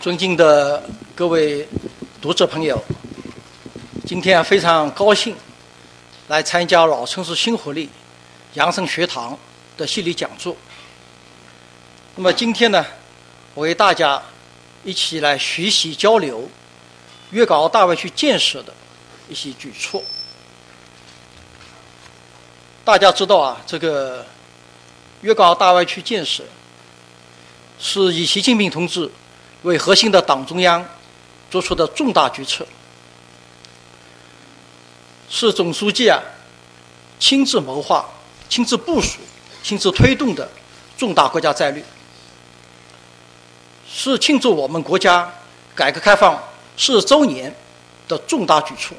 尊敬的各位读者朋友，今天非常高兴来参加老城市新活力养生学堂的系列讲座。那么今天呢，我为大家一起来学习交流粤港澳大湾区建设的一些举措。大家知道啊，这个粤港澳大湾区建设是以习近平同志。为核心的党中央做出的重大决策，是总书记啊亲自谋划、亲自部署、亲自推动的重大国家战略，是庆祝我们国家改革开放四十周年的重大举措。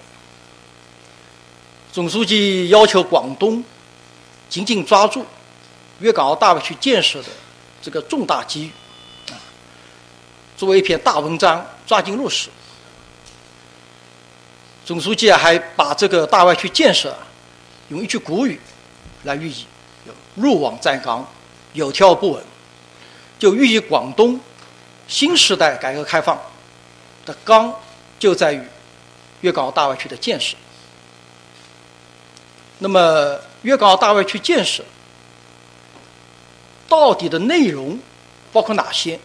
总书记要求广东紧紧抓住粤港澳大湾区建设的这个重大机遇。作为一篇大文章，抓紧落实。总书记啊，还把这个大湾区建设用一句古语来寓意：入网站岗，有条不紊，就寓意广东新时代改革开放的纲就在于粤港澳大湾区的建设。那么，粤港澳大湾区建设到底的内容包括哪些？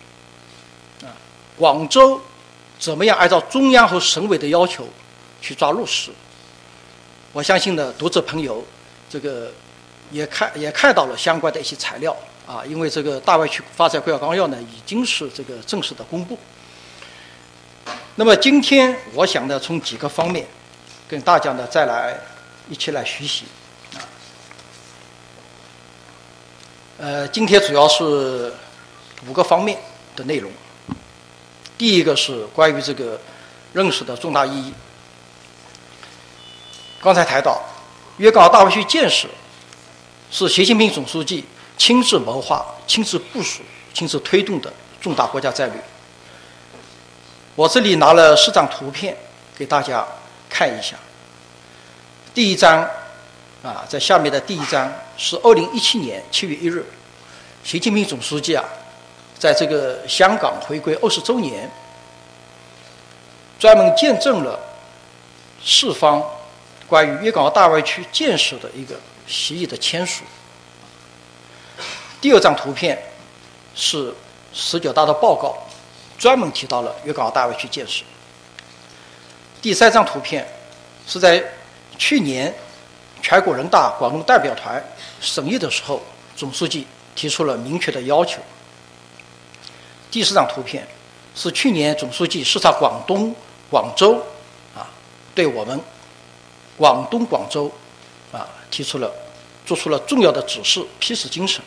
广州怎么样按照中央和省委的要求去抓落实？我相信呢，读者朋友这个也看也看到了相关的一些材料啊，因为这个大湾区发展规划纲要呢已经是这个正式的公布。那么今天我想呢，从几个方面跟大家呢再来一起来学习啊。呃，今天主要是五个方面的内容。第一个是关于这个认识的重大意义。刚才谈到，粤港澳大湾区建设是习近平总书记亲自谋划、亲自部署、亲自推动的重大国家战略。我这里拿了四张图片给大家看一下。第一张啊，在下面的第一张是二零一七年七月一日，习近平总书记啊。在这个香港回归二十周年，专门见证了四方关于粤港澳大湾区建设的一个协议的签署。第二张图片是十九大的报告，专门提到了粤港澳大湾区建设。第三张图片是在去年全国人大广东代表团审议的时候，总书记提出了明确的要求。第四张图片是去年总书记视察广东广州，啊，对我们广东广州啊提出了做出了重要的指示，批示精神。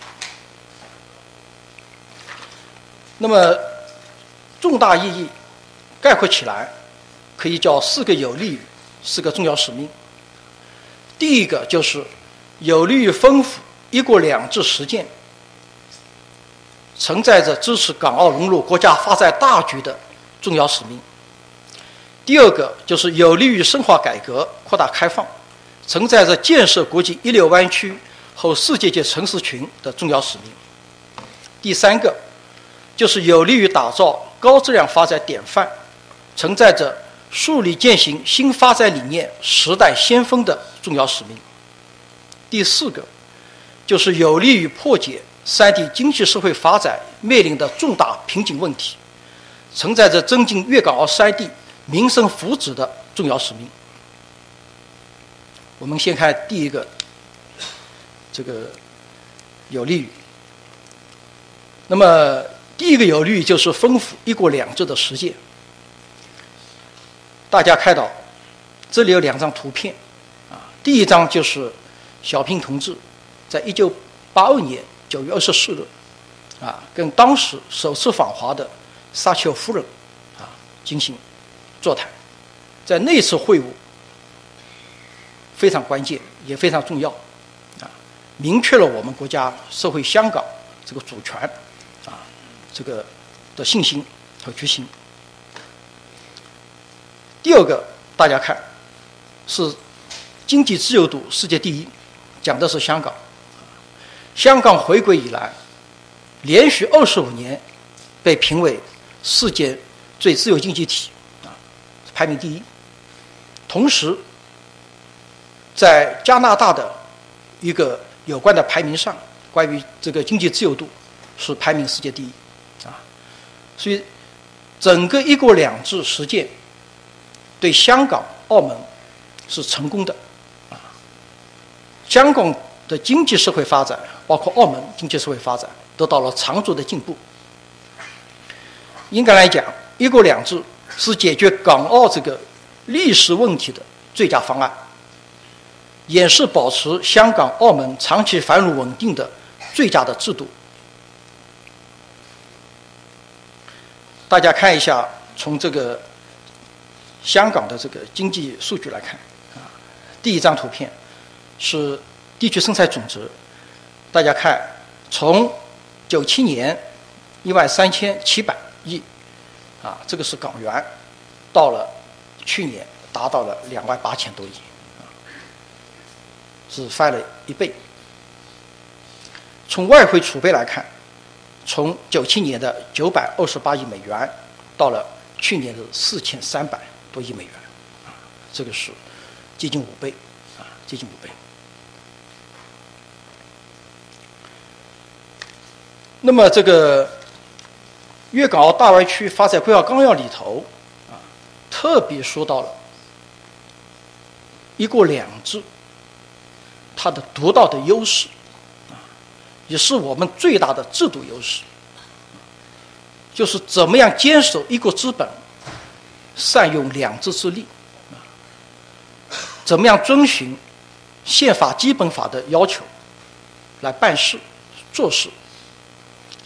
那么重大意义概括起来，可以叫四个有利于，四个重要使命。第一个就是有利于丰富“一国两制”实践。承载着支持港澳融入国家发展大局的重要使命。第二个就是有利于深化改革、扩大开放，承载着建设国际一流湾区和世界级城市群的重要使命。第三个就是有利于打造高质量发展典范，承载着树立践行新发展理念时代先锋的重要使命。第四个就是有利于破解。三地经济社会发展面临的重大瓶颈问题，承载着增进粤港澳三地民生福祉的重要使命。我们先看第一个，这个有利于。那么第一个有利于就是丰富“一国两制”的实践。大家看到，这里有两张图片，啊，第一张就是小平同志在一九八二年。九月二十四日，啊，跟当时首次访华的撒切尔夫人啊进行座谈，在那次会晤非常关键，也非常重要，啊，明确了我们国家社会香港这个主权啊这个的信心和决心。第二个，大家看是经济自由度世界第一，讲的是香港。香港回归以来，连续二十五年被评为世界最自由经济体啊，排名第一。同时，在加拿大的一个有关的排名上，关于这个经济自由度是排名世界第一啊。所以，整个“一国两制”实践对香港、澳门是成功的啊。香港的经济社会发展，包括澳门经济社会发展，得到了长足的进步。应该来讲，“一国两制”是解决港澳这个历史问题的最佳方案，也是保持香港、澳门长期繁荣稳定的最佳的制度。大家看一下，从这个香港的这个经济数据来看，啊，第一张图片是地区生产总值，大家看，从九七年一万三千七百。亿，啊，这个是港元，到了去年达到了两万八千多亿，只，翻了一倍。从外汇储备来看，从九七年的九百二十八亿美元，到了去年的四千三百多亿美元，这个是接近五倍，啊，接近五倍。那么这个。粤港澳大湾区发展规划纲要里头，啊，特别说到了“一国两制”它的独到的优势，啊，也是我们最大的制度优势，就是怎么样坚守一国之本，善用两制之力，啊，怎么样遵循宪法基本法的要求来办事、做事，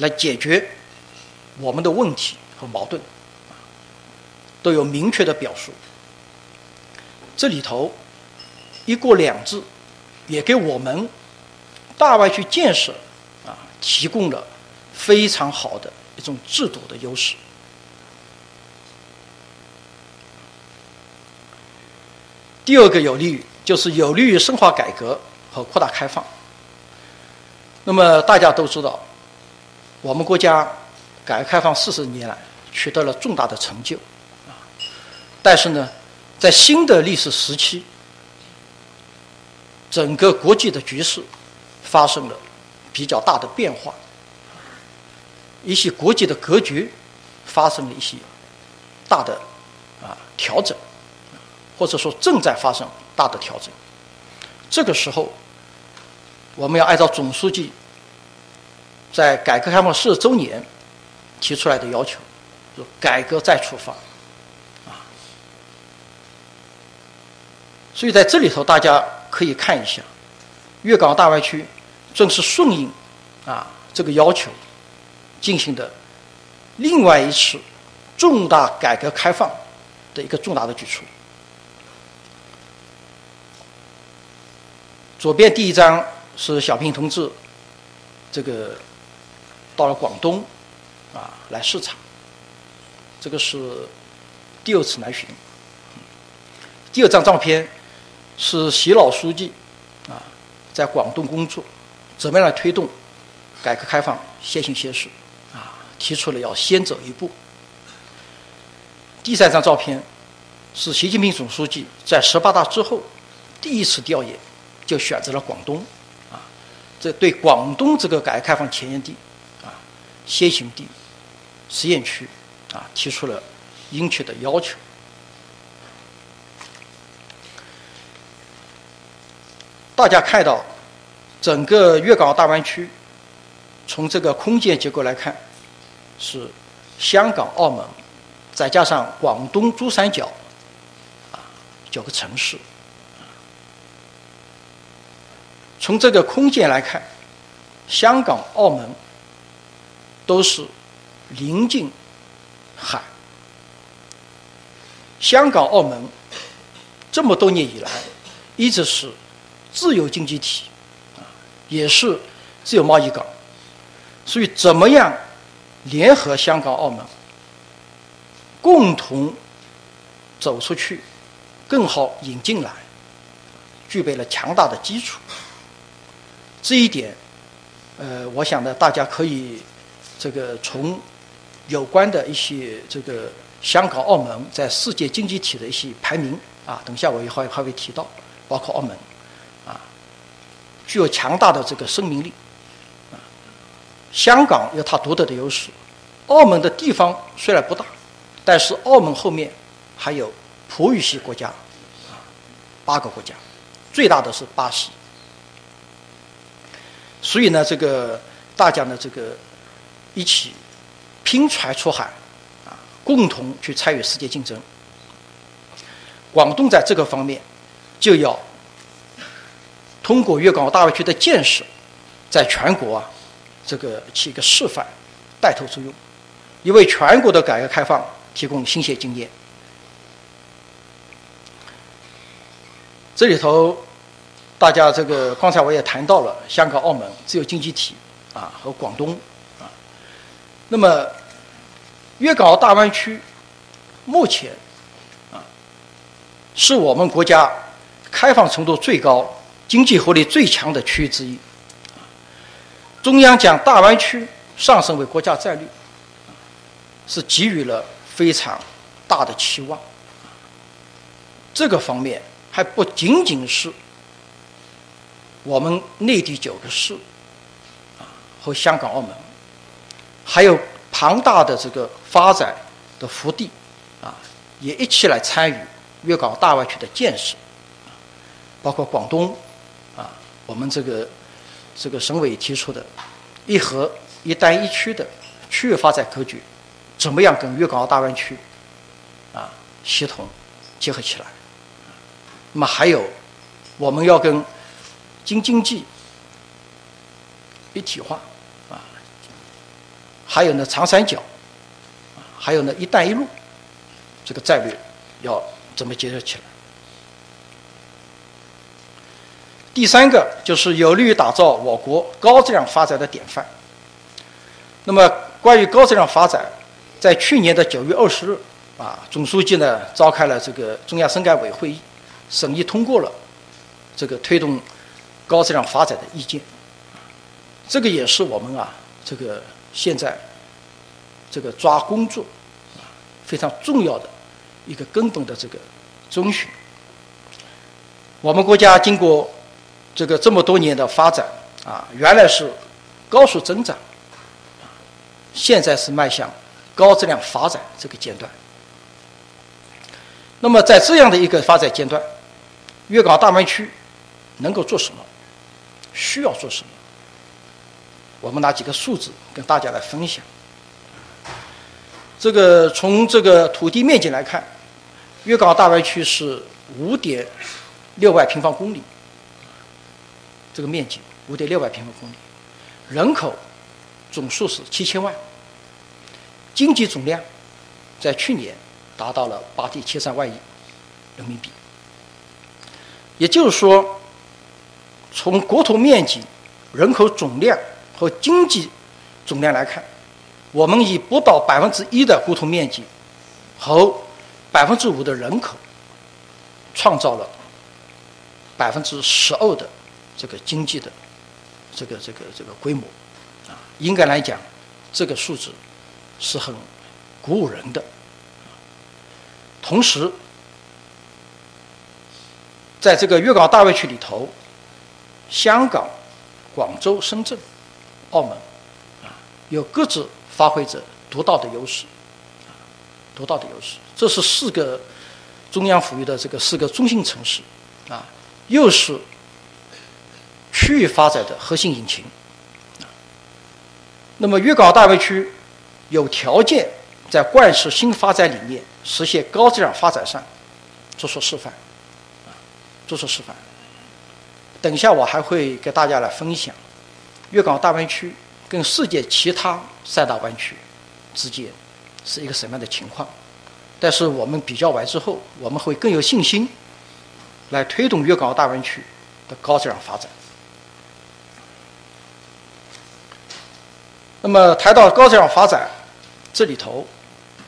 来解决。我们的问题和矛盾，都有明确的表述。这里头“一国两制”也给我们大湾区建设啊提供了非常好的一种制度的优势。第二个有利于就是有利于深化改革和扩大开放。那么大家都知道，我们国家。改革开放四十年来取得了重大的成就，啊，但是呢，在新的历史时期，整个国际的局势发生了比较大的变化，一些国际的格局发生了一些大的啊调整，或者说正在发生大的调整。这个时候，我们要按照总书记在改革开放四十周年。提出来的要求，就改革再出发，啊，所以在这里头，大家可以看一下，粤港澳大湾区正是顺应啊这个要求进行的另外一次重大改革开放的一个重大的举措。左边第一张是小平同志，这个到了广东。啊，来视察，这个是第二次来巡。第二张照片是习老书记啊，在广东工作，怎么样来推动改革开放先行先试啊？提出了要先走一步。第三张照片是习近平总书记在十八大之后第一次调研，就选择了广东啊，这对广东这个改革开放前沿地，先行地。实验区，啊，提出了应确的要求。大家看到，整个粤港澳大湾区，从这个空间结构来看，是香港、澳门，再加上广东珠三角，啊，九个城市。从这个空间来看，香港、澳门都是。临近海，香港、澳门这么多年以来一直是自由经济体，也是自由贸易港，所以怎么样联合香港、澳门，共同走出去，更好引进来，具备了强大的基础。这一点，呃，我想呢，大家可以这个从。有关的一些这个香港、澳门在世界经济体的一些排名啊，等下我也还还会提到，包括澳门，啊，具有强大的这个生命力，啊，香港有它独特的优势，澳门的地方虽然不大，但是澳门后面还有葡语系国家，啊，八个国家，最大的是巴西，所以呢，这个大家呢，这个一起拼船出海。啊共同去参与世界竞争。广东在这个方面就要通过粤港澳大湾区的建设，在全国啊这个起一个示范、带头作用，也为全国的改革开放提供新鲜经验。这里头，大家这个刚才我也谈到了香港、澳门自由经济体啊和广东，那么。粤港澳大湾区目前啊，是我们国家开放程度最高、经济活力最强的区域之一。中央将大湾区上升为国家战略，是给予了非常大的期望。这个方面还不仅仅是我们内地九个市啊和香港、澳门，还有。庞大的这个发展的福地，啊，也一起来参与粤港澳大湾区的建设，包括广东，啊，我们这个这个省委提出的“一核一单一区”的区域发展格局，怎么样跟粤港澳大湾区啊协同结合起来？那么还有，我们要跟京津冀一体化。还有呢，长三角，还有呢，一带一路，这个战略要怎么结合起来？第三个就是有利于打造我国高质量发展的典范。那么，关于高质量发展，在去年的九月二十日，啊，总书记呢召开了这个中央深改委会议，审议通过了这个推动高质量发展的意见。这个也是我们啊，这个。现在，这个抓工作啊，非常重要的一个根本的这个遵循。我们国家经过这个这么多年的发展啊，原来是高速增长，现在是迈向高质量发展这个阶段。那么在这样的一个发展阶段，粤港澳大湾区能够做什么？需要做什么？我们拿几个数字跟大家来分享。这个从这个土地面积来看，粤港澳大湾区是五点六万平方公里，这个面积五点六万平方公里，人口总数是七千万，经济总量在去年达到了八点七三万亿人民币。也就是说，从国土面积、人口总量。和经济总量来看，我们以不到百分之一的国土面积和百分之五的人口，创造了百分之十二的这个经济的这个这个这个规模啊，应该来讲，这个数字是很鼓舞人的。同时，在这个粤港澳大湾区里头，香港、广州、深圳。澳门，啊，有各自发挥着独到的优势，啊，独到的优势。这是四个中央赋予的这个四个中心城市，啊，又是区域发展的核心引擎。那么粤港澳大湾区有条件在贯彻新发展理念、实现高质量发展上做出示范，啊，做出示范。等一下我还会给大家来分享。粤港澳大湾区跟世界其他三大湾区之间是一个什么样的情况？但是我们比较完之后，我们会更有信心来推动粤港澳大湾区的高质量发展。那么谈到高质量发展，这里头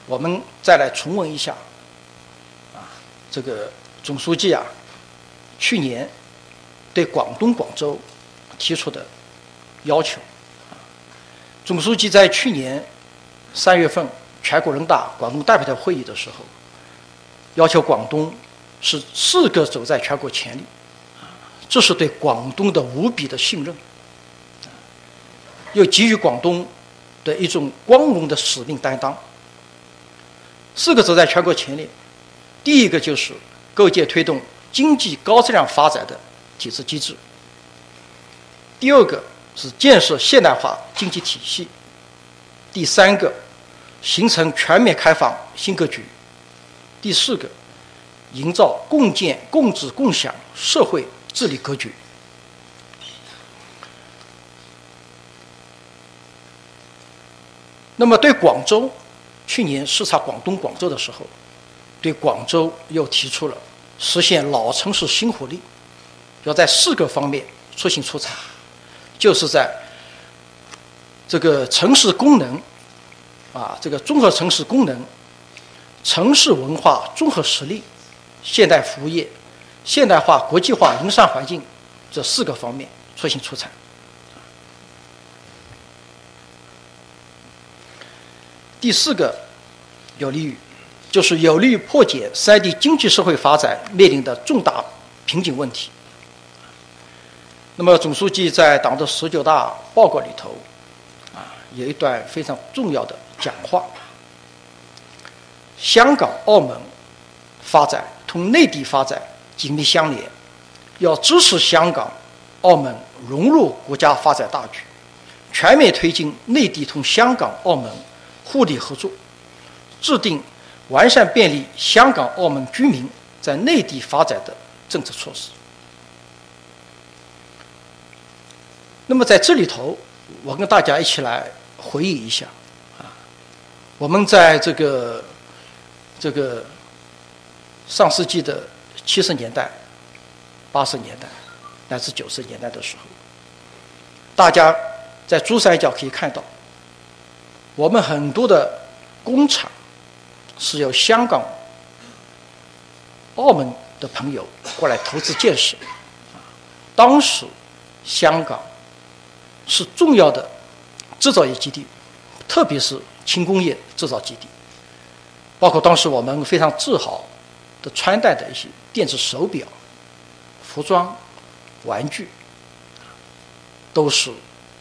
我们再来重温一下啊，这个总书记啊，去年对广东广州提出的。要求，总书记在去年三月份全国人大广东代表团会议的时候，要求广东是四个走在全国前列，这是对广东的无比的信任，又给予广东的一种光荣的使命担当。四个走在全国前列，第一个就是构建推动经济高质量发展的体制机制；第二个是建设现代化经济体系；第三个。形成全面开放新格局。第四个，营造共建共治共享社会治理格局。那么，对广州，去年视察广东广州的时候，对广州又提出了实现老城市新活力，要在四个方面出新出彩，就是在这个城市功能。啊，这个综合城市功能、城市文化综合实力、现代服务业、现代化国际化营商环境这四个方面出新出彩。第四个有利于，就是有利于破解三地经济社会发展面临的重大瓶颈问题。那么，总书记在党的十九大报告里头，啊，有一段非常重要的。讲话，香港、澳门发展同内地发展紧密相连，要支持香港、澳门融入国家发展大局，全面推进内地同香港、澳门互利合作，制定完善便利香港、澳门居民在内地发展的政策措施。那么在这里头，我跟大家一起来回忆一下。啊我们在这个这个上世纪的七十年代、八十年代乃至九十年代的时候，大家在珠三角可以看到，我们很多的工厂是由香港、澳门的朋友过来投资建设。当时香港是重要的制造业基地，特别是。轻工业制造基地，包括当时我们非常自豪的穿戴的一些电子手表、服装、玩具，都是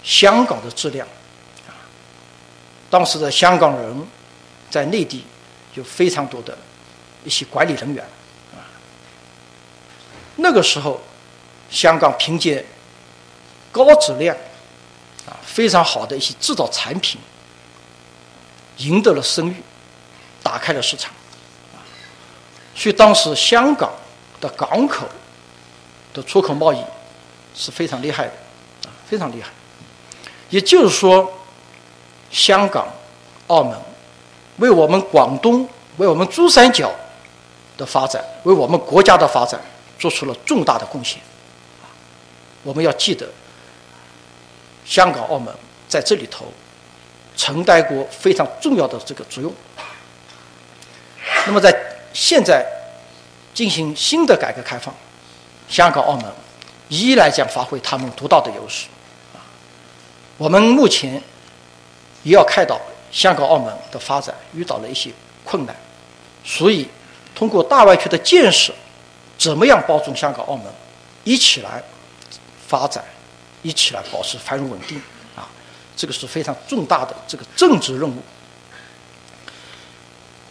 香港的质量。当时的香港人在内地有非常多的一些管理人员。那个时候，香港凭借高质量、非常好的一些制造产品。赢得了声誉，打开了市场，所以当时香港的港口的出口贸易是非常厉害的，啊，非常厉害。也就是说，香港、澳门为我们广东、为我们珠三角的发展、为我们国家的发展做出了重大的贡献。我们要记得，香港、澳门在这里头。承担过非常重要的这个作用。那么在现在进行新的改革开放，香港、澳门依然将发挥他们独到的优势。我们目前也要看到香港、澳门的发展遇到了一些困难，所以通过大湾区的建设，怎么样帮助香港、澳门一起来发展，一起来保持繁荣稳定？啊这个是非常重大的这个政治任务。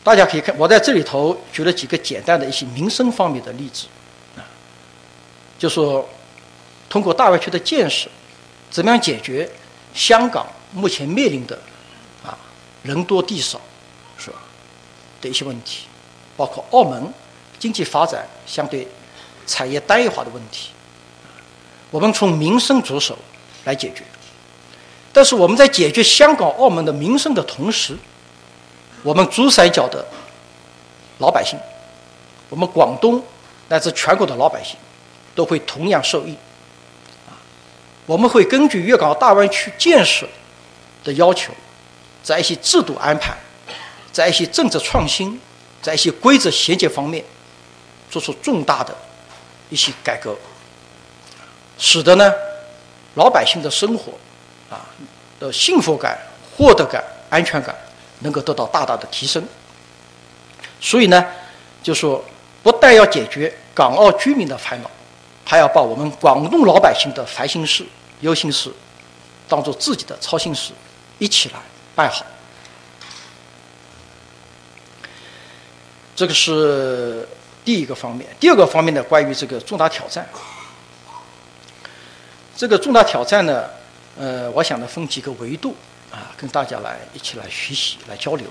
大家可以看，我在这里头举了几个简单的一些民生方面的例子，啊，就说通过大湾区的建设，怎么样解决香港目前面临的啊人多地少是吧的一些问题，包括澳门经济发展相对产业单一化的问题，我们从民生着手来解决。但是我们在解决香港、澳门的民生的同时，我们珠三角的老百姓，我们广东乃至全国的老百姓，都会同样受益。啊，我们会根据粤港澳大湾区建设的要求，在一些制度安排，在一些政策创新，在一些规则衔接方面，做出重大的一些改革，使得呢老百姓的生活。啊，的幸福感、获得感、安全感能够得到大大的提升。所以呢，就说不但要解决港澳居民的烦恼，还要把我们广东老百姓的烦心事、忧心事，当做自己的操心事，一起来办好。这个是第一个方面。第二个方面呢，关于这个重大挑战。这个重大挑战呢，呃，我想呢分几个维度啊，跟大家来一起来学习、来交流。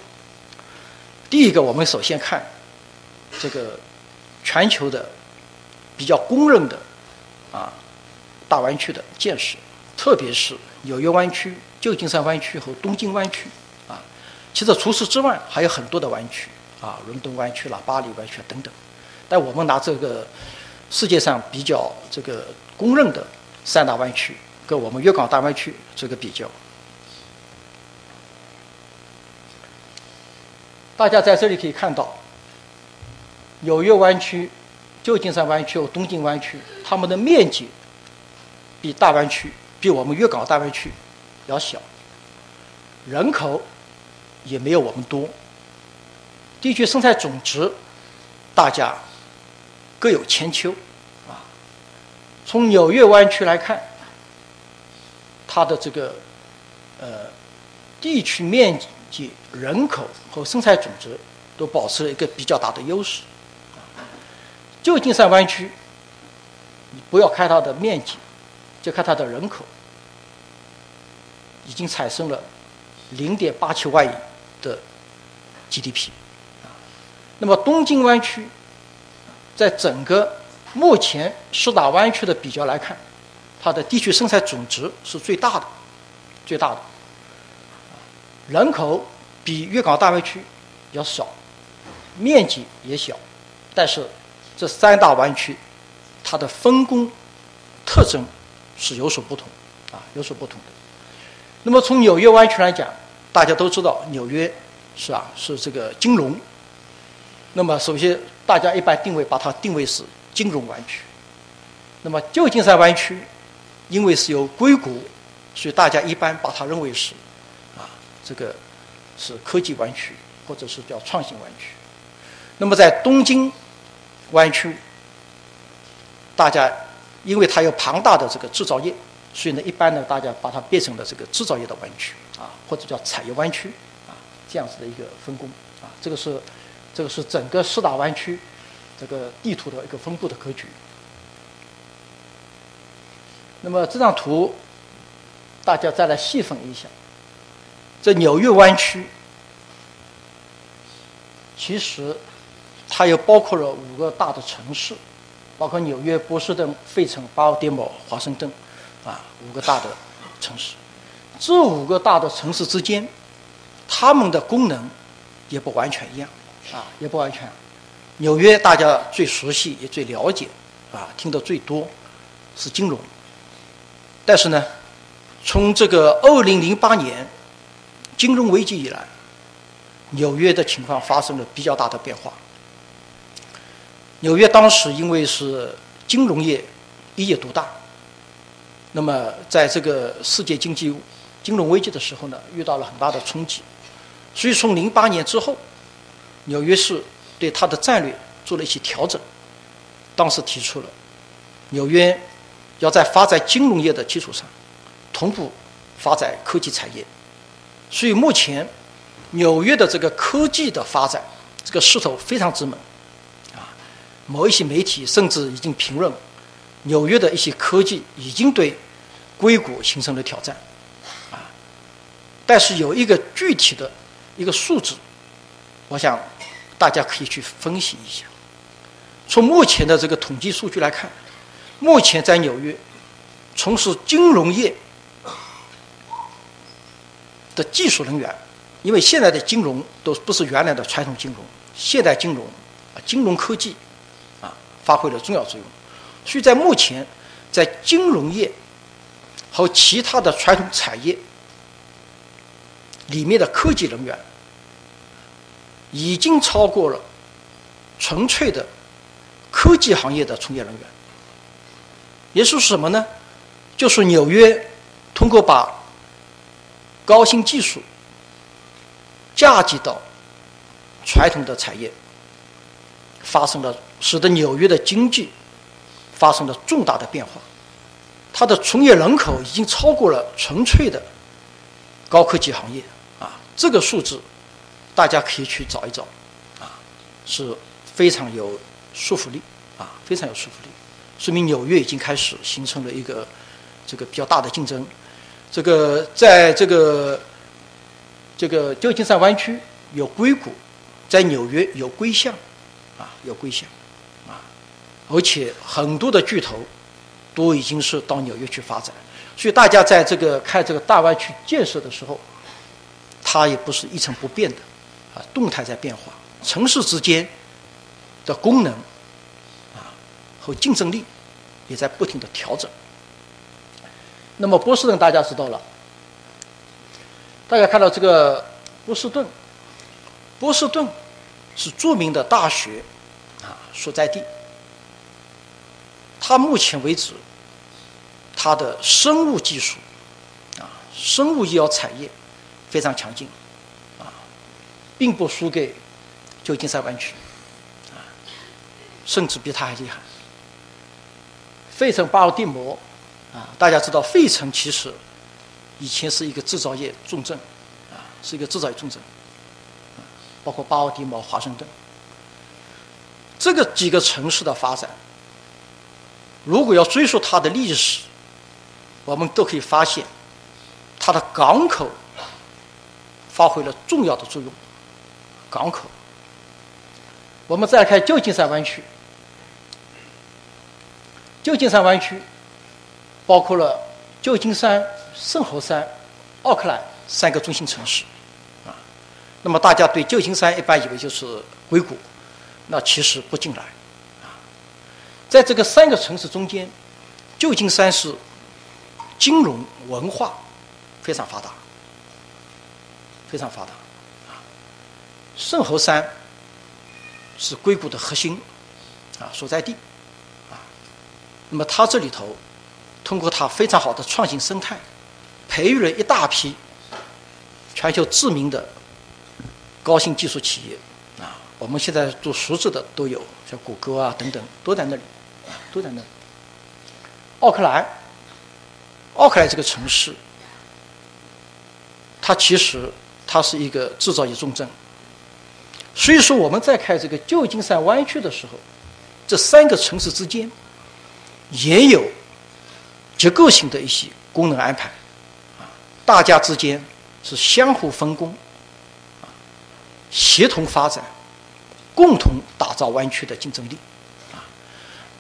第一个，我们首先看这个全球的比较公认的啊大湾区的建设，特别是纽约湾区、旧金山湾区和东京湾区啊。其实除此之外，还有很多的湾区啊，伦敦湾区啦、巴黎湾区等等。但我们拿这个世界上比较这个公认的。三大湾区跟我们粤港大湾区做个比较，大家在这里可以看到，纽约湾区、旧金山湾区和东京湾区，它们的面积比大湾区、比我们粤港大湾区要小，人口也没有我们多，地区生产总值大家各有千秋。从纽约湾区来看，它的这个呃地区面积、人口和生产总值都保持了一个比较大的优势。旧金山湾区，你不要看它的面积，就看它的人口，已经产生了零点八七万亿的 GDP。那么东京湾区，在整个目前四大湾区的比较来看，它的地区生产总值是最大的，最大的。人口比粤港澳大湾区要少，面积也小，但是这三大湾区它的分工特征是有所不同，啊，有所不同的。那么从纽约湾区来讲，大家都知道纽约是啊是这个金融。那么首先大家一般定位把它定位是。金融湾区，那么旧金山湾区，因为是由硅谷，所以大家一般把它认为是，啊，这个是科技湾区，或者是叫创新湾区。那么在东京湾区，大家因为它有庞大的这个制造业，所以呢，一般呢，大家把它变成了这个制造业的湾区，啊，或者叫产业湾区，啊，这样子的一个分工，啊，这个是，这个是整个四大湾区。这个地图的一个分布的格局。那么这张图，大家再来细分一下。这纽约湾区，其实它又包括了五个大的城市，包括纽约、波士顿、费城、巴尔的摩、华盛顿，啊，五个大的城市。这五个大的城市之间，它们的功能也不完全一样，啊，也不完全。纽约大家最熟悉也最了解，啊，听得最多是金融。但是呢，从这个二零零八年金融危机以来，纽约的情况发生了比较大的变化。纽约当时因为是金融业一业独大，那么在这个世界经济金融危机的时候呢，遇到了很大的冲击。所以从零八年之后，纽约市。对它的战略做了一些调整，当时提出了纽约要在发展金融业的基础上同步发展科技产业，所以目前纽约的这个科技的发展这个势头非常之猛，啊，某一些媒体甚至已经评论纽约的一些科技已经对硅谷形成了挑战，啊，但是有一个具体的一个数字，我想。大家可以去分析一下。从目前的这个统计数据来看，目前在纽约从事金融业的技术人员，因为现在的金融都不是原来的传统金融，现代金融啊，金融科技啊，发挥了重要作用。所以在目前，在金融业和其他的传统产业里面的科技人员。已经超过了纯粹的科技行业的从业人员，也是什么呢？就是纽约通过把高新技术嫁接到传统的产业，发生了使得纽约的经济发生了重大的变化。它的从业人口已经超过了纯粹的高科技行业啊，这个数字大家可以去找一找。啊，是非常有说服力。啊，非常有说服力，说明纽约已经开始形成了一个这个比较大的竞争。这个在这个这个旧金山湾区有硅谷，在纽约有硅象，啊，有硅象，啊，而且很多的巨头都已经是到纽约去发展，所以大家在这个看这个大湾区建设的时候，它也不是一成不变的，啊，动态在变化，城市之间的功能，啊，和竞争力也在不停的调整。那么波士顿大家知道了，大家看到这个波士顿，波士顿是著名的大学啊所在地。它目前为止，它的生物技术啊，生物医药产业非常强劲，并不输给旧金山湾区啊，甚至比它还厉害。费城巴尔的摩。啊，大家知道，费城其实以前是一个制造业重镇，啊，是一个制造业重镇，包括巴尔的摩、华盛顿这个几个城市的发展，如果要追溯它的历史，我们都可以发现，它的港口发挥了重要的作用。港口，我们再来看旧金山湾区，旧金山湾区。包括了旧金山、圣何山、奥克兰三个中心城市，啊，那么大家对旧金山一般以为就是硅谷，那其实不尽然，啊，在这个三个城市中间，旧金山是金融文化非常发达，非常发达，圣何山是硅谷的核心啊所在地，啊，那么它这里头。通过它非常好的创新生态，培育了一大批全球知名的高新技术企业啊。我们现在做熟知的都有，像谷歌啊等等，都在那里，都在那里。奥克兰，奥克兰这个城市，它其实它是一个制造业重镇。所以说，我们在看这个旧金山湾区的时候，这三个城市之间也有。结构性的一些功能安排，啊，大家之间是相互分工，啊，协同发展，共同打造湾区的竞争力，啊，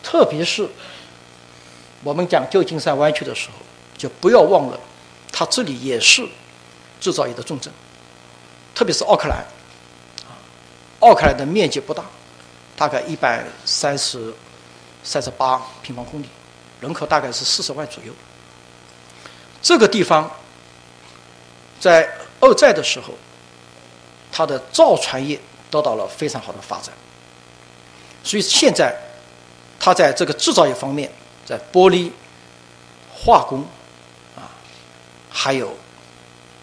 特别是我们讲旧金山湾区的时候，就不要忘了，它这里也是制造业的重镇，特别是奥克兰，奥克兰的面积不大，大概一百三十三十八平方公里。人口大概是四十万左右。这个地方在二战的时候，它的造船业得到了非常好的发展，所以现在它在这个制造业方面，在玻璃、化工啊，还有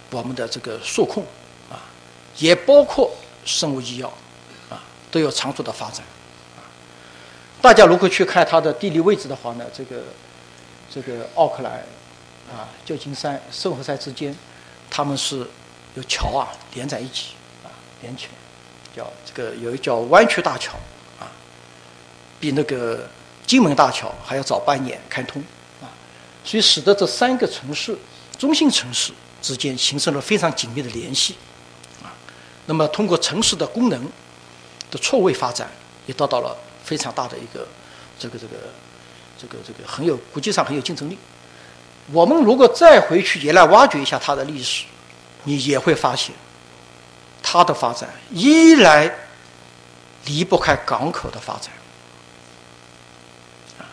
我们的这个数控啊，也包括生物医药，都有长足的发展。啊大家如果去看它的地理位置的话呢，这个这个奥克兰啊、旧金山、圣何塞之间，他们是有桥啊连在一起啊连起来，叫这个有一叫湾曲大桥啊，比那个金门大桥还要早半年开通啊，所以使得这三个城市中心城市之间形成了非常紧密的联系啊。那么通过城市的功能的错位发展，也得到了。非常大的一个，这个这个，这个这个很有国际上很有竞争力。我们如果再回去也来挖掘一下它的历史，你也会发现，它的发展依然离不开港口的发展，啊，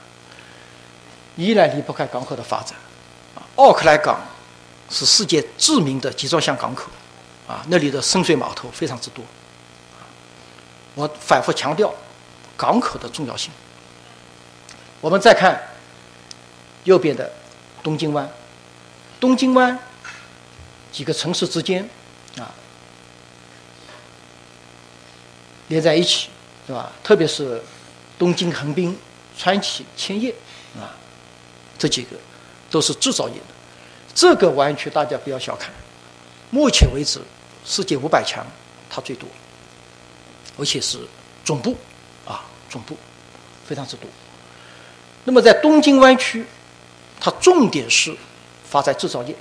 依然离不开港口的发展。奥克兰港是世界知名的集装箱港口，啊，那里的深水码头非常之多。我反复强调。港口的重要性。我们再看右边的东京湾，东京湾几个城市之间啊，连在一起，对吧？特别是东京、横滨、川崎、千叶啊，这几个都是制造业的。这个湾区大家不要小看，目前为止世界五百强它最多，而且是总部啊，总部非常之多。那么在东京湾区，它重点是发展制造业。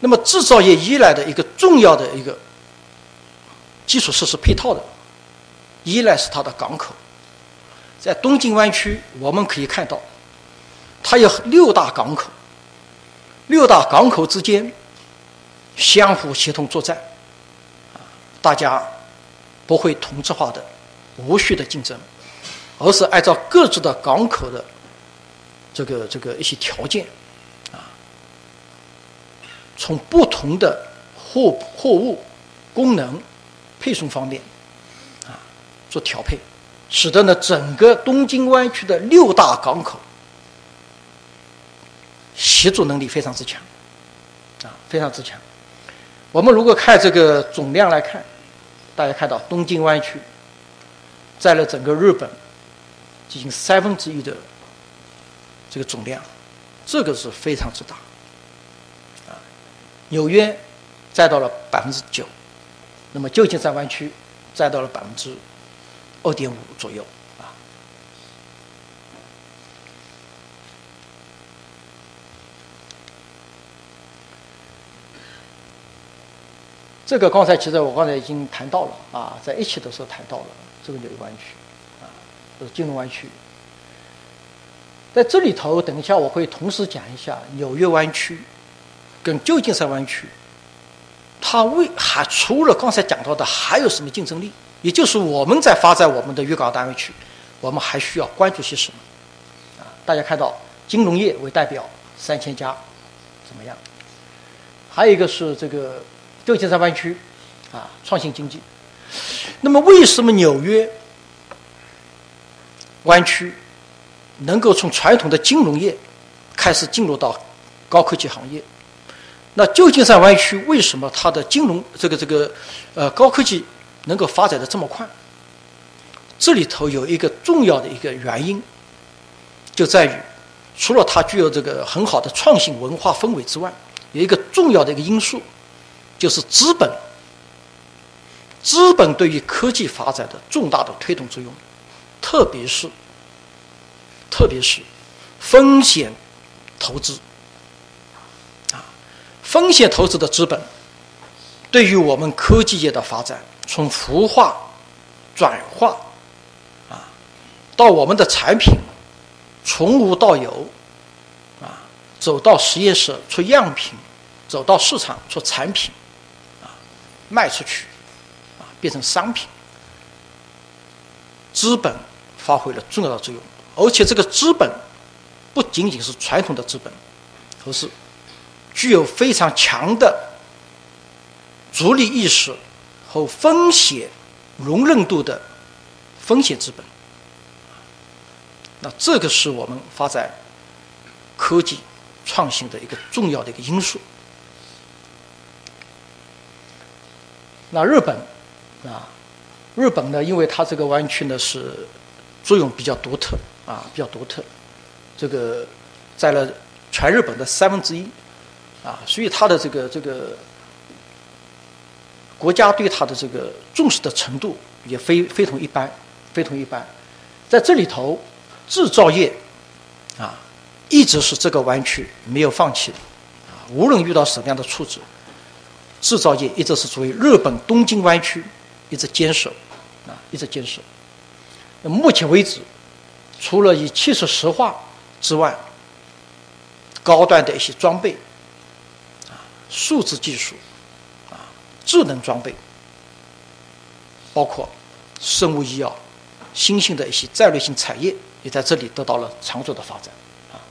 那么制造业依赖的一个重要的一个基础设施配套的，依赖是它的港口。在东京湾区，我们可以看到，它有六大港口，六大港口之间相互协同作战，大家不会同质化的、无序的竞争，而是按照各自的港口的这个这个一些条件。啊从不同的货货物、功能、配送方面，啊，做调配，使得呢整个东京湾区的六大港口协作能力非常之强，啊，非常之强。我们如果看这个总量来看，大家看到东京湾区占了整个日本接近三分之一的这个总量，这个是非常之大。啊纽约占到了百分之九，那么旧金山湾区占到了百分之二点五左右啊。这个刚才其实我刚才已经谈到了啊，在一起的时候谈到了这个纽约湾区啊，是金融湾区。在这里头，等一下我会同时讲一下纽约湾区。跟旧金山湾区，它为还除了刚才讲到的，还有什么竞争力？也就是我们在发展我们的粤港澳大湾区，我们还需要关注些什么？啊，大家看到金融业为代表三千家，怎么样？还有一个是这个旧金山湾区，啊，创新经济。那么为什么纽约湾区能够从传统的金融业开始进入到高科技行业？那旧金山湾区为什么它的金融这个这个呃高科技能够发展的这么快？这里头有一个重要的一个原因，就在于除了它具有这个很好的创新文化氛围之外，有一个重要的一个因素，就是资本。资本对于科技发展的重大的推动作用，特别是特别是风险投资。啊风险投资的资本，对于我们科技业的发展，从孵化、转化，啊，到我们的产品从无到有，啊，走到实验室出样品，走到市场出产品，卖出去，啊，变成商品，资本发挥了重要的作用，而且这个资本不仅仅是传统的资本，而是。具有非常强的逐利意识和风险容忍度的风险资本，那这个是我们发展科技创新的一个重要的一个因素。那日本啊，日本呢，因为它这个湾区呢是作用比较独特啊，比较独特，这个占了全日本的三分之一。啊，所以它的这个这个国家对它的这个重视的程度也非非同一般，非同一般。在这里头，制造业啊，一直是这个湾区没有放弃的啊。无论遇到什么样的挫折，制造业一直是作为日本东京湾区一直坚守啊，一直坚守。那目前为止，除了以汽车石化之外，高端的一些装备。啊数字技术，啊，智能装备，包括生物医药、新兴的一些战略性产业，也在这里得到了长足的发展，啊。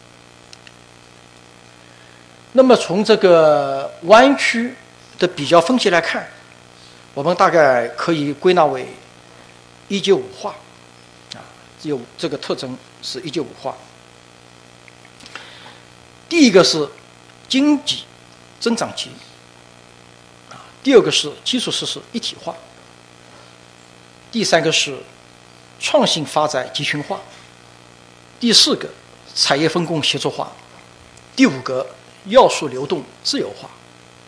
那么从这个湾区的比较分析来看，我们大概可以归纳为一九五化，啊，有这个特征是一九五化。第一个是经济。增长极，啊，第二个是基础设施一体化，第三个是创新发展集群化，第四个产业分工协作化，第五个要素流动自由化，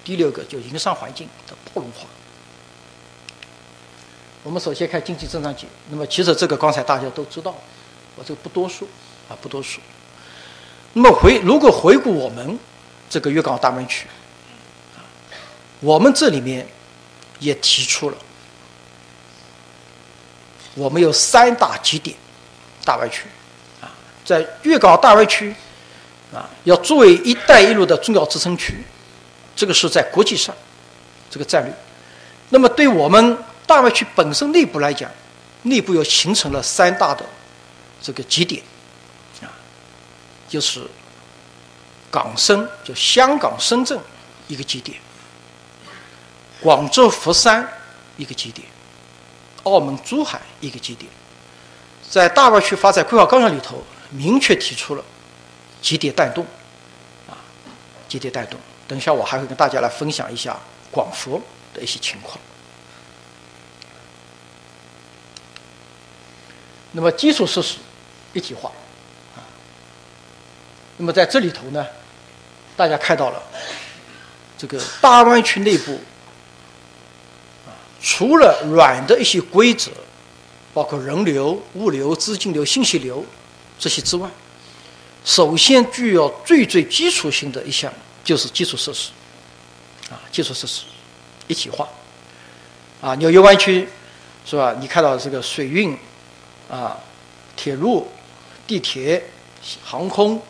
第六个就营商环境的包容化。我们首先看经济增长节，那么其实这个刚才大家都知道，我这个不多说啊，不多说。那么回如果回顾我们这个粤港澳大湾区，我们这里面也提出了，我们有三大基点大湾区，啊，在粤港澳大湾区，啊，要作为“一带一路”的重要支撑区，这个是在国际上这个战略。那么对我们大湾区本身内部来讲，内部又形成了三大的这个基点，啊，就是港深，就香港、深圳一个基点。广州、佛山一个基点，澳门、珠海一个基点，在大湾区发展规划纲要里头明确提出了基点带动，啊，基点带动。等一下我还会跟大家来分享一下广佛的一些情况。那么基础设施一体化，那么在这里头呢，大家看到了这个大湾区内部。除了软的一些规则，包括人流、物流、资金流、信息流这些之外，首先具有最最基础性的一项就是基础设施，啊，基础设施一体化，啊，纽约湾区是吧？你看到这个水运，啊，铁路、地铁、航空，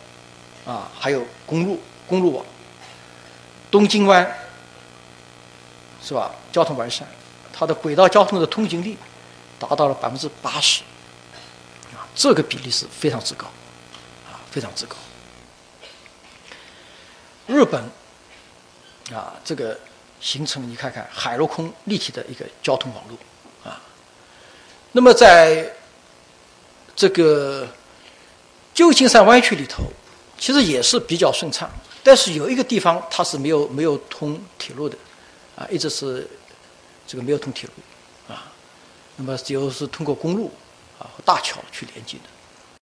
啊，还有公路、公路网，东京湾是吧？交通完善。它的轨道交通的通行率达到了百分之八十，啊，这个比例是非常之高，啊，非常之高。日本，啊，这个形成你看看海陆空立体的一个交通网络，啊，那么在这个旧金山湾区里头，其实也是比较顺畅，但是有一个地方它是没有没有通铁路的，啊，一直是。这个没有通铁路，啊，那么就是通过公路啊和大桥去连接的。